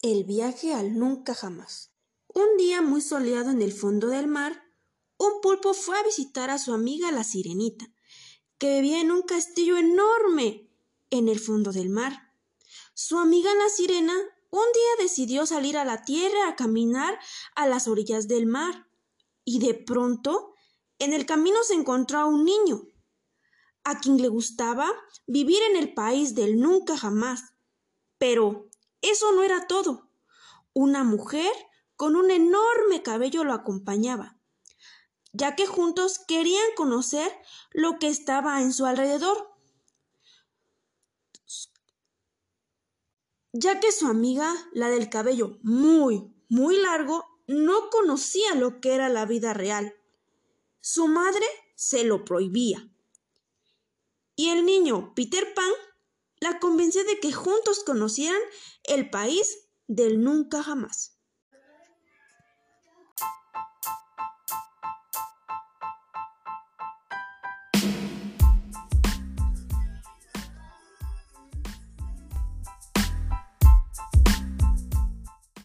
El viaje al nunca jamás. Un día muy soleado en el fondo del mar, un pulpo fue a visitar a su amiga la sirenita, que vivía en un castillo enorme en el fondo del mar. Su amiga la sirena un día decidió salir a la tierra a caminar a las orillas del mar, y de pronto en el camino se encontró a un niño, a quien le gustaba vivir en el país del nunca jamás. Pero eso no era todo. Una mujer con un enorme cabello lo acompañaba, ya que juntos querían conocer lo que estaba en su alrededor. Ya que su amiga, la del cabello muy, muy largo, no conocía lo que era la vida real. Su madre se lo prohibía. Y el niño Peter Pan la convenció de que juntos conocieran el país del nunca jamás.